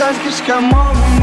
Als que skal morgen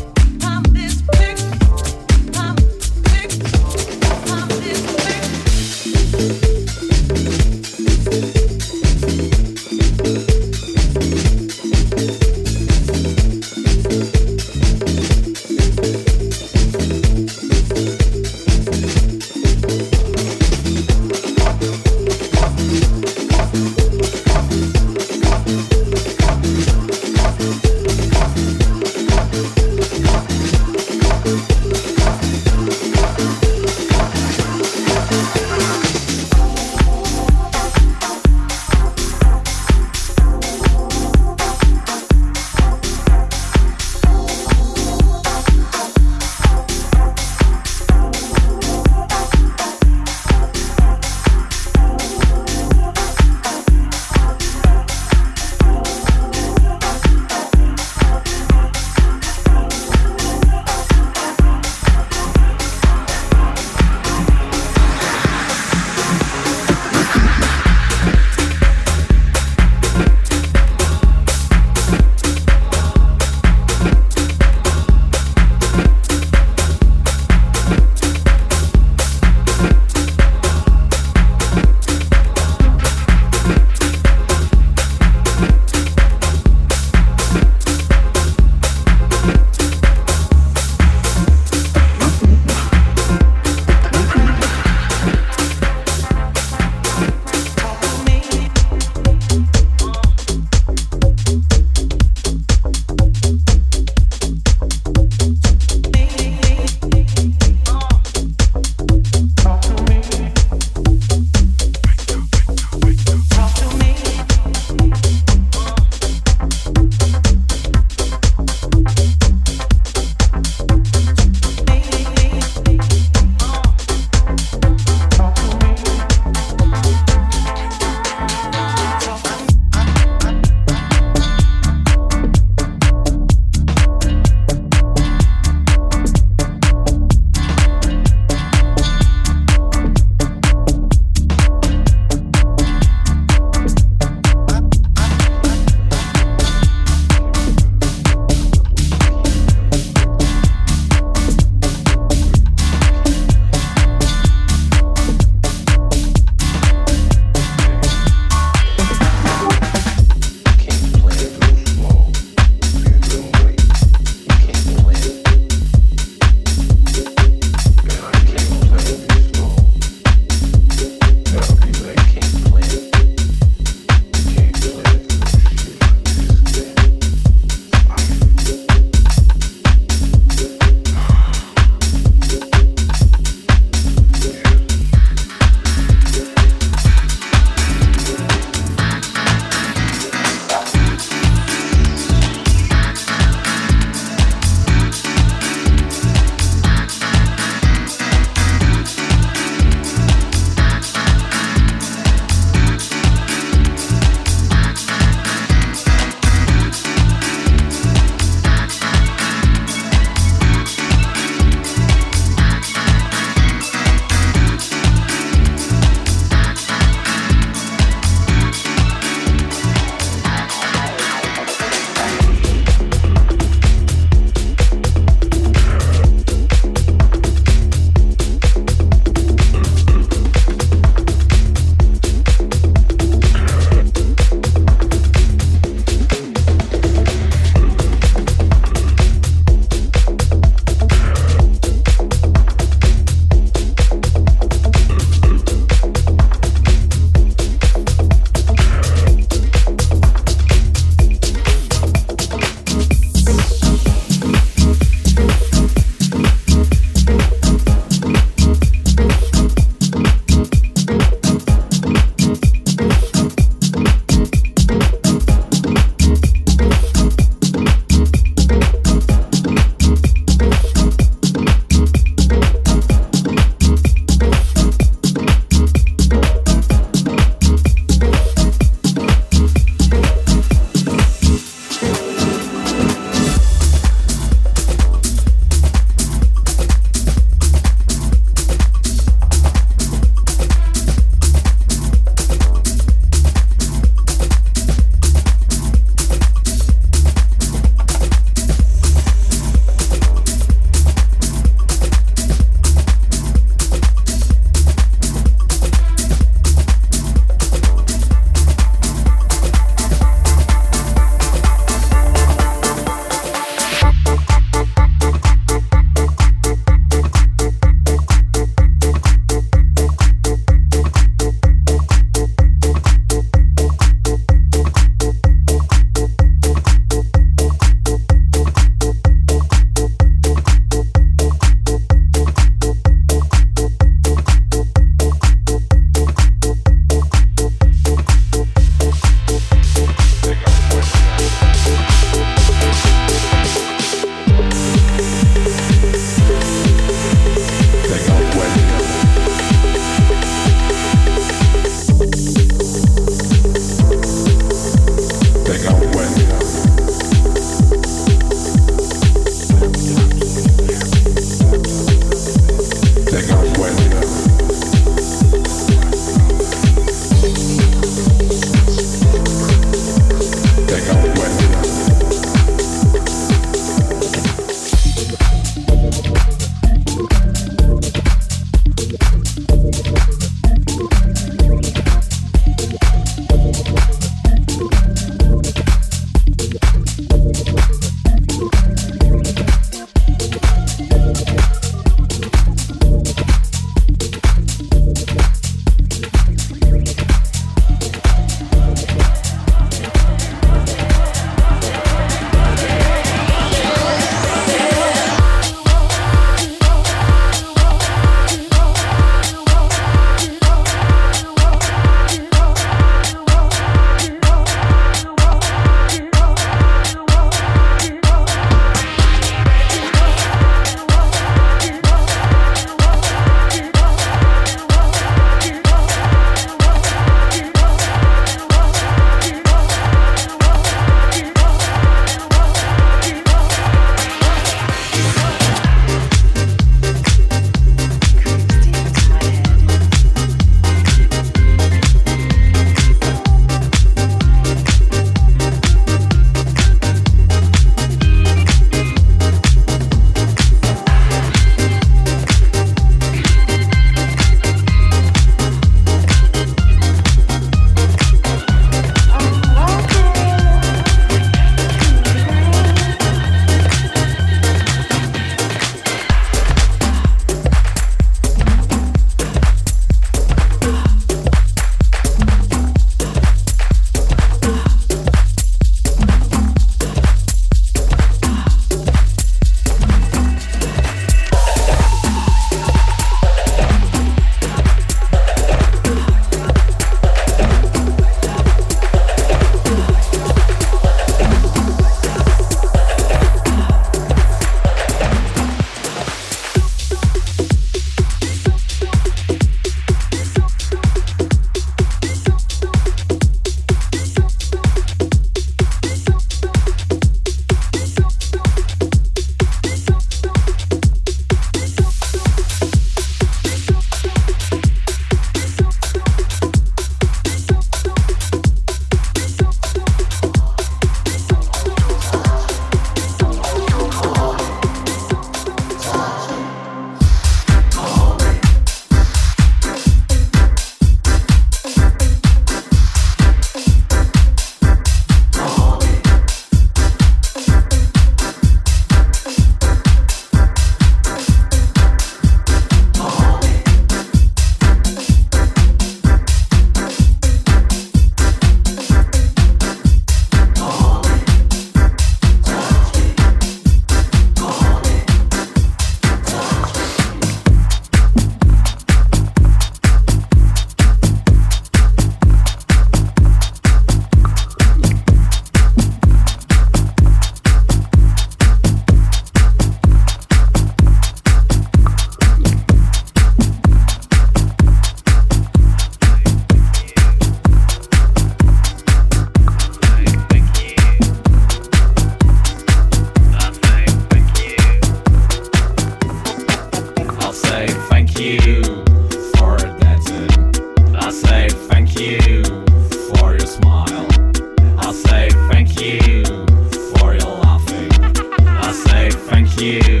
you